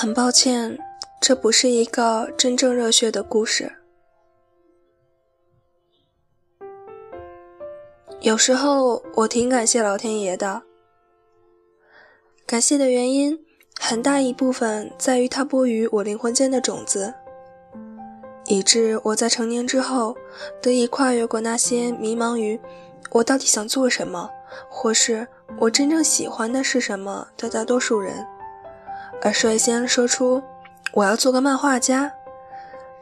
很抱歉，这不是一个真正热血的故事。有时候我挺感谢老天爷的，感谢的原因很大一部分在于他播于我灵魂间的种子，以致我在成年之后得以跨越过那些迷茫于我到底想做什么，或是我真正喜欢的是什么的大多数人，而率先说出我要做个漫画家，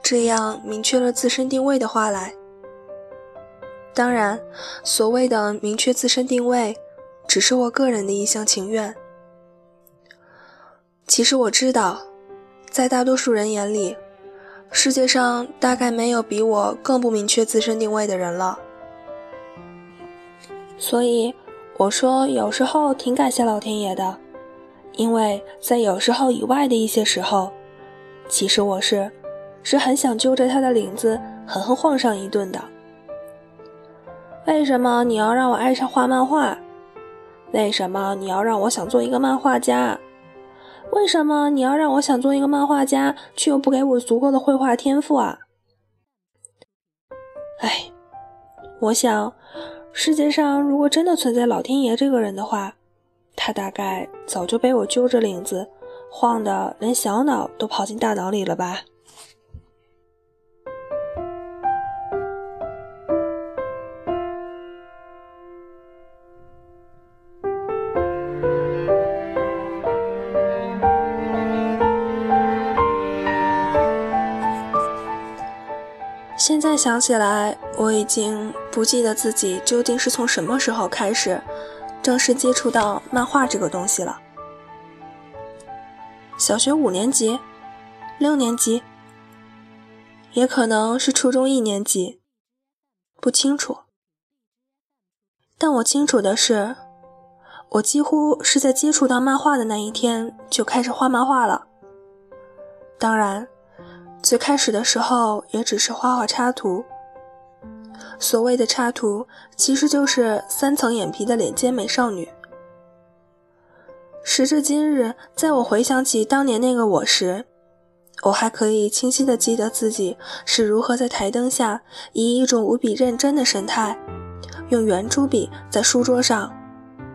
这样明确了自身定位的话来。当然，所谓的明确自身定位，只是我个人的一厢情愿。其实我知道，在大多数人眼里，世界上大概没有比我更不明确自身定位的人了。所以我说，有时候挺感谢老天爷的，因为在有时候以外的一些时候，其实我是是很想揪着他的领子狠狠晃上一顿的。为什么你要让我爱上画漫画？为什么你要让我想做一个漫画家？为什么你要让我想做一个漫画家，却又不给我足够的绘画天赋啊？哎，我想，世界上如果真的存在老天爷这个人的话，他大概早就被我揪着领子晃的，连小脑都跑进大脑里了吧。现在想起来，我已经不记得自己究竟是从什么时候开始正式接触到漫画这个东西了。小学五年级、六年级，也可能是初中一年级，不清楚。但我清楚的是，我几乎是在接触到漫画的那一天就开始画漫画了。当然。最开始的时候也只是画画插图，所谓的插图其实就是三层眼皮的脸尖美少女。时至今日，在我回想起当年那个我时，我还可以清晰的记得自己是如何在台灯下以一种无比认真的神态，用圆珠笔在书桌上，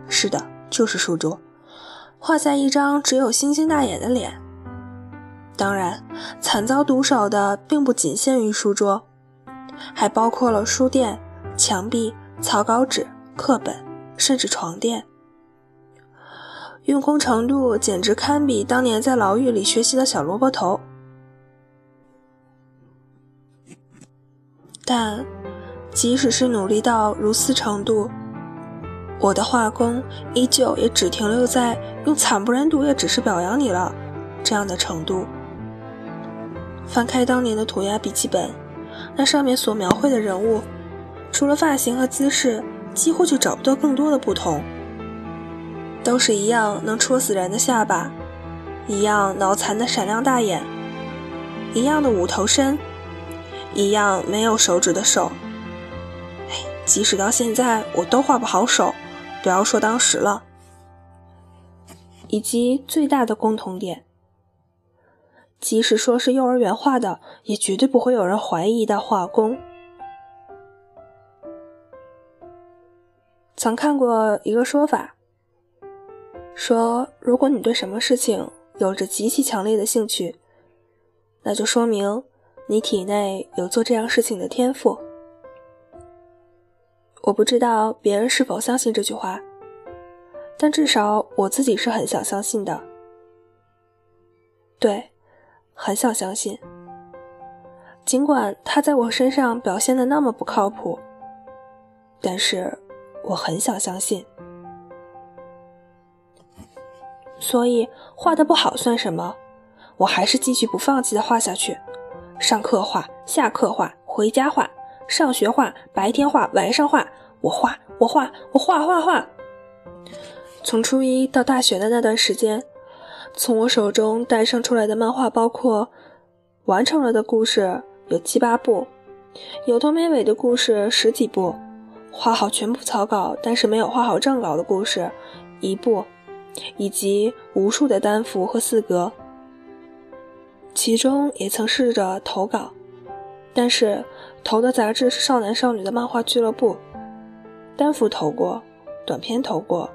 是的，就是书桌，画下一张只有星星大眼的脸。当然，惨遭毒手的并不仅限于书桌，还包括了书店、墙壁、草稿纸、课本，甚至床垫。用功程度简直堪比当年在牢狱里学习的小萝卜头。但，即使是努力到如斯程度，我的画工依旧也只停留在用“惨不忍睹，也只是表扬你了”这样的程度。翻开当年的涂鸦笔记本，那上面所描绘的人物，除了发型和姿势，几乎就找不到更多的不同。都是一样能戳死人的下巴，一样脑残的闪亮大眼，一样的五头身，一样没有手指的手。哎，即使到现在我都画不好手，不要说当时了。以及最大的共同点。即使说是幼儿园画的，也绝对不会有人怀疑的画工。曾看过一个说法，说如果你对什么事情有着极其强烈的兴趣，那就说明你体内有做这样事情的天赋。我不知道别人是否相信这句话，但至少我自己是很想相信的。对。很想相信，尽管他在我身上表现的那么不靠谱，但是我很想相信。所以画的不好算什么？我还是继续不放弃的画下去。上课画，下课画，回家画，上学画，白天画，晚上画，我画，我画，我画画画。从初一到大学的那段时间。从我手中诞生出来的漫画，包括完成了的故事有七八部，有头没尾的故事十几部，画好全部草稿但是没有画好正稿的故事一部，以及无数的单幅和四格，其中也曾试着投稿，但是投的杂志是少男少女的漫画俱乐部，单幅投过，短篇投过，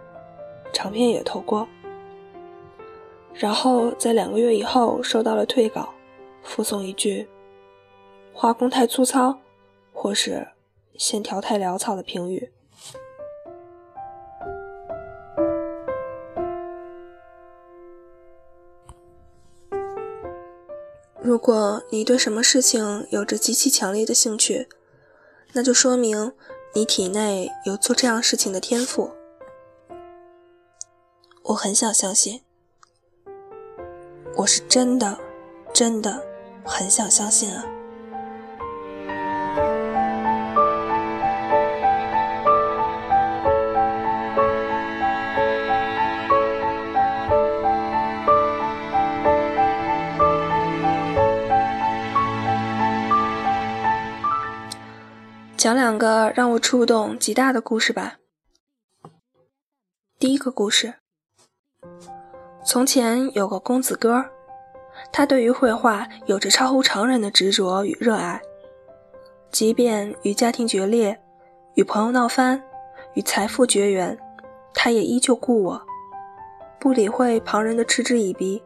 长篇也投过。然后在两个月以后收到了退稿，附送一句“画工太粗糙”或是“线条太潦草”的评语。如果你对什么事情有着极其强烈的兴趣，那就说明你体内有做这样事情的天赋。我很想相信，我是真的，真的很想相信啊。讲两个让我触动极大的故事吧。第一个故事：从前有个公子哥，他对于绘画有着超乎常人的执着与热爱，即便与家庭决裂、与朋友闹翻、与财富绝缘，他也依旧故我，不理会旁人的嗤之以鼻，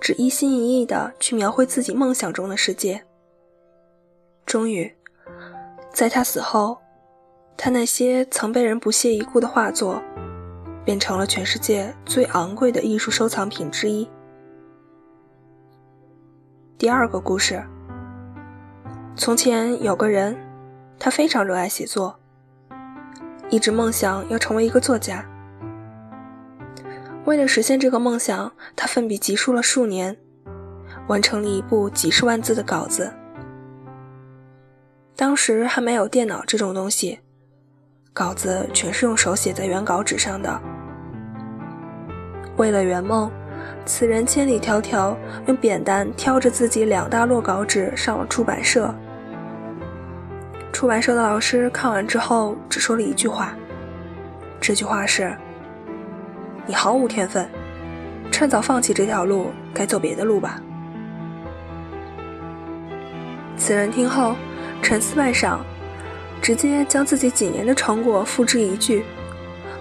只一心一意地去描绘自己梦想中的世界。终于。在他死后，他那些曾被人不屑一顾的画作，变成了全世界最昂贵的艺术收藏品之一。第二个故事：从前有个人，他非常热爱写作，一直梦想要成为一个作家。为了实现这个梦想，他奋笔疾书了数年，完成了一部几十万字的稿子。当时还没有电脑这种东西，稿子全是用手写在原稿纸上的。为了圆梦，此人千里迢迢用扁担挑着自己两大摞稿纸上了出版社。出版社的老师看完之后，只说了一句话，这句话是：“你毫无天分，趁早放弃这条路，该走别的路吧。”此人听后。沉思半晌，直接将自己几年的成果付之一炬，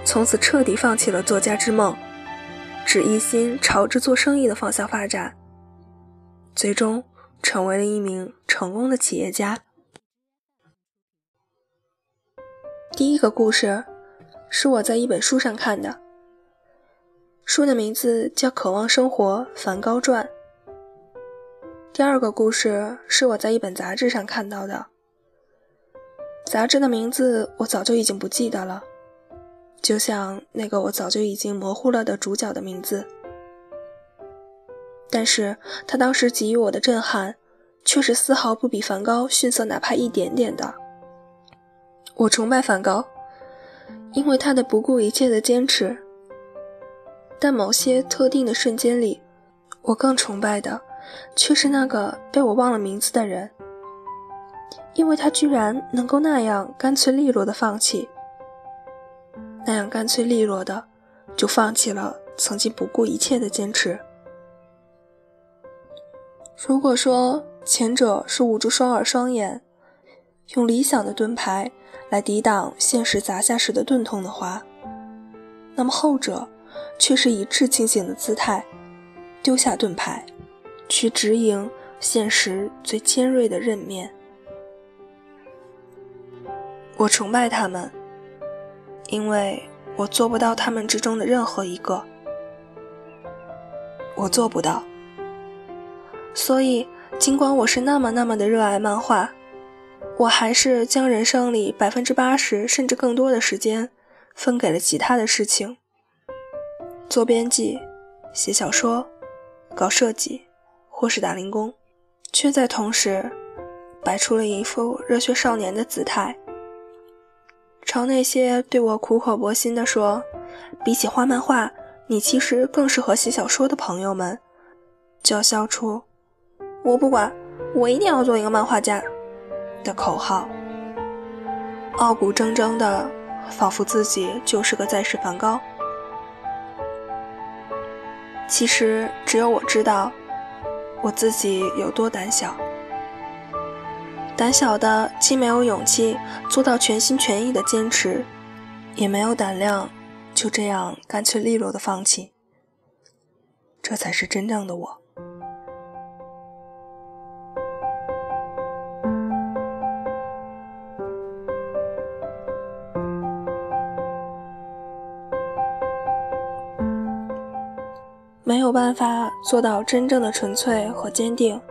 从此彻底放弃了作家之梦，只一心朝着做生意的方向发展，最终成为了一名成功的企业家。第一个故事是我在一本书上看的，书的名字叫《渴望生活：梵高传》。第二个故事是我在一本杂志上看到的。杂志的名字我早就已经不记得了，就像那个我早就已经模糊了的主角的名字。但是他当时给予我的震撼，却是丝毫不比梵高逊色哪怕一点点的。我崇拜梵高，因为他的不顾一切的坚持。但某些特定的瞬间里，我更崇拜的，却是那个被我忘了名字的人。因为他居然能够那样干脆利落的放弃，那样干脆利落的就放弃了曾经不顾一切的坚持。如果说前者是捂住双耳双眼，用理想的盾牌来抵挡现实砸下时的钝痛的话，那么后者却是以至清醒的姿态丢下盾牌，去直迎现实最尖锐的刃面。我崇拜他们，因为我做不到他们之中的任何一个，我做不到。所以，尽管我是那么那么的热爱漫画，我还是将人生里百分之八十甚至更多的时间分给了其他的事情：做编辑、写小说、搞设计，或是打零工，却在同时摆出了一副热血少年的姿态。朝那些对我苦口婆心地说，比起画漫画，你其实更适合写小说的朋友们，叫嚣出“我不管，我一定要做一个漫画家”的口号，傲骨铮铮的，仿佛自己就是个在世梵高。其实只有我知道，我自己有多胆小。胆小的既没有勇气做到全心全意的坚持，也没有胆量就这样干脆利落的放弃。这才是真正的我。没有办法做到真正的纯粹和坚定，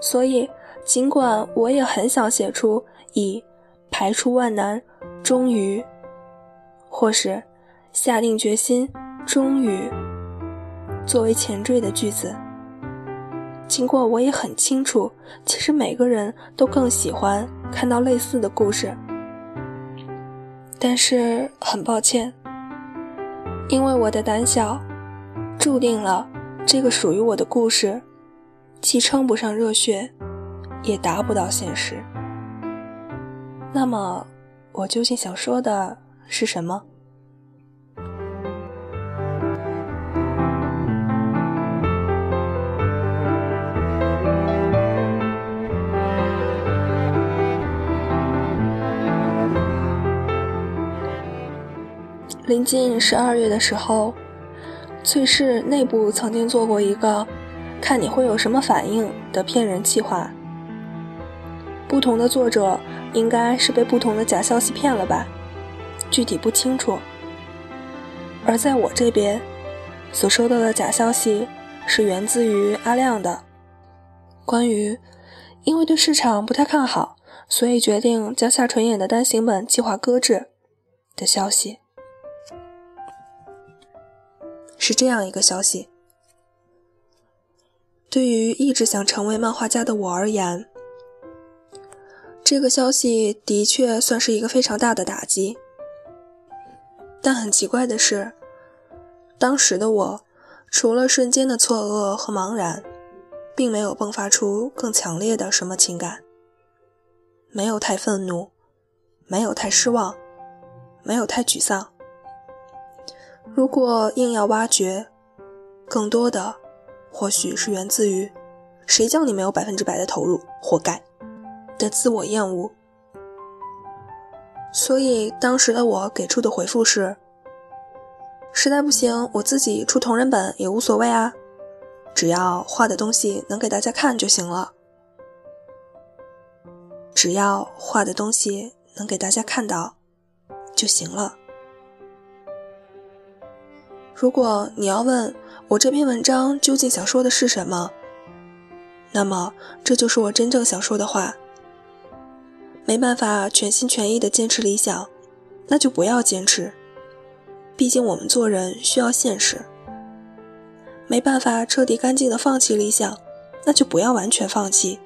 所以。尽管我也很想写出以“排除万难，终于”或是“下定决心，终于”作为前缀的句子。尽管我也很清楚，其实每个人都更喜欢看到类似的故事，但是很抱歉，因为我的胆小，注定了这个属于我的故事，既称不上热血。也达不到现实。那么，我究竟想说的是什么？临近十二月的时候，翠氏内部曾经做过一个“看你会有什么反应”的骗人计划。不同的作者应该是被不同的假消息骗了吧，具体不清楚。而在我这边，所收到的假消息是源自于阿亮的，关于因为对市场不太看好，所以决定将夏纯演的单行本计划搁置的消息，是这样一个消息。对于一直想成为漫画家的我而言。这个消息的确算是一个非常大的打击，但很奇怪的是，当时的我除了瞬间的错愕和茫然，并没有迸发出更强烈的什么情感，没有太愤怒，没有太失望，没有太沮丧。如果硬要挖掘，更多的或许是源自于“谁叫你没有百分之百的投入，活该”。的自我厌恶，所以当时的我给出的回复是：实在不行，我自己出同人本也无所谓啊，只要画的东西能给大家看就行了。只要画的东西能给大家看到就行了。如果你要问我这篇文章究竟想说的是什么，那么这就是我真正想说的话。没办法全心全意的坚持理想，那就不要坚持。毕竟我们做人需要现实。没办法彻底干净的放弃理想，那就不要完全放弃。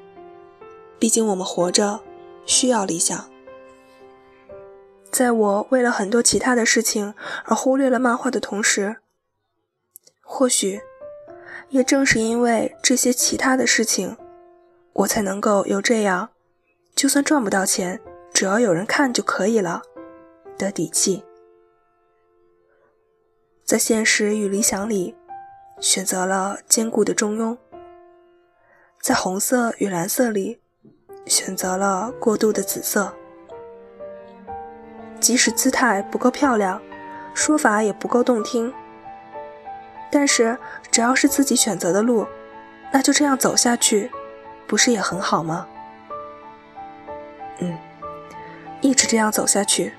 毕竟我们活着需要理想。在我为了很多其他的事情而忽略了漫画的同时，或许也正是因为这些其他的事情，我才能够有这样。就算赚不到钱，只要有人看就可以了的底气，在现实与理想里选择了坚固的中庸，在红色与蓝色里选择了过度的紫色。即使姿态不够漂亮，说法也不够动听，但是只要是自己选择的路，那就这样走下去，不是也很好吗？嗯，一直这样走下去，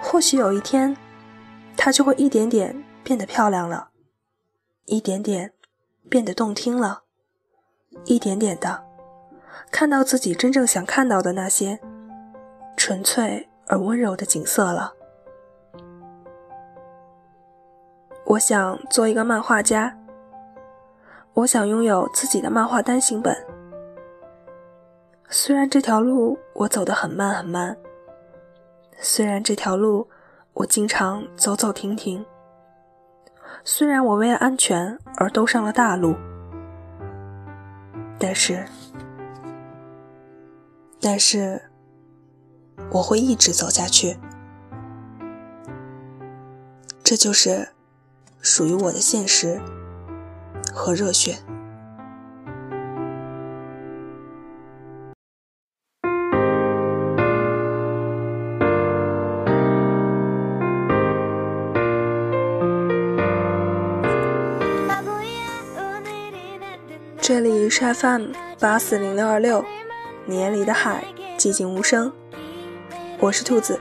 或许有一天，它就会一点点变得漂亮了，一点点变得动听了，一点点的看到自己真正想看到的那些纯粹而温柔的景色了。我想做一个漫画家，我想拥有自己的漫画单行本。虽然这条路我走得很慢很慢，虽然这条路我经常走走停停，虽然我为了安全而兜上了大路，但是，但是我会一直走下去，这就是属于我的现实和热血。这里是 FM 八四零六二六，年里的海，寂静无声。我是兔子。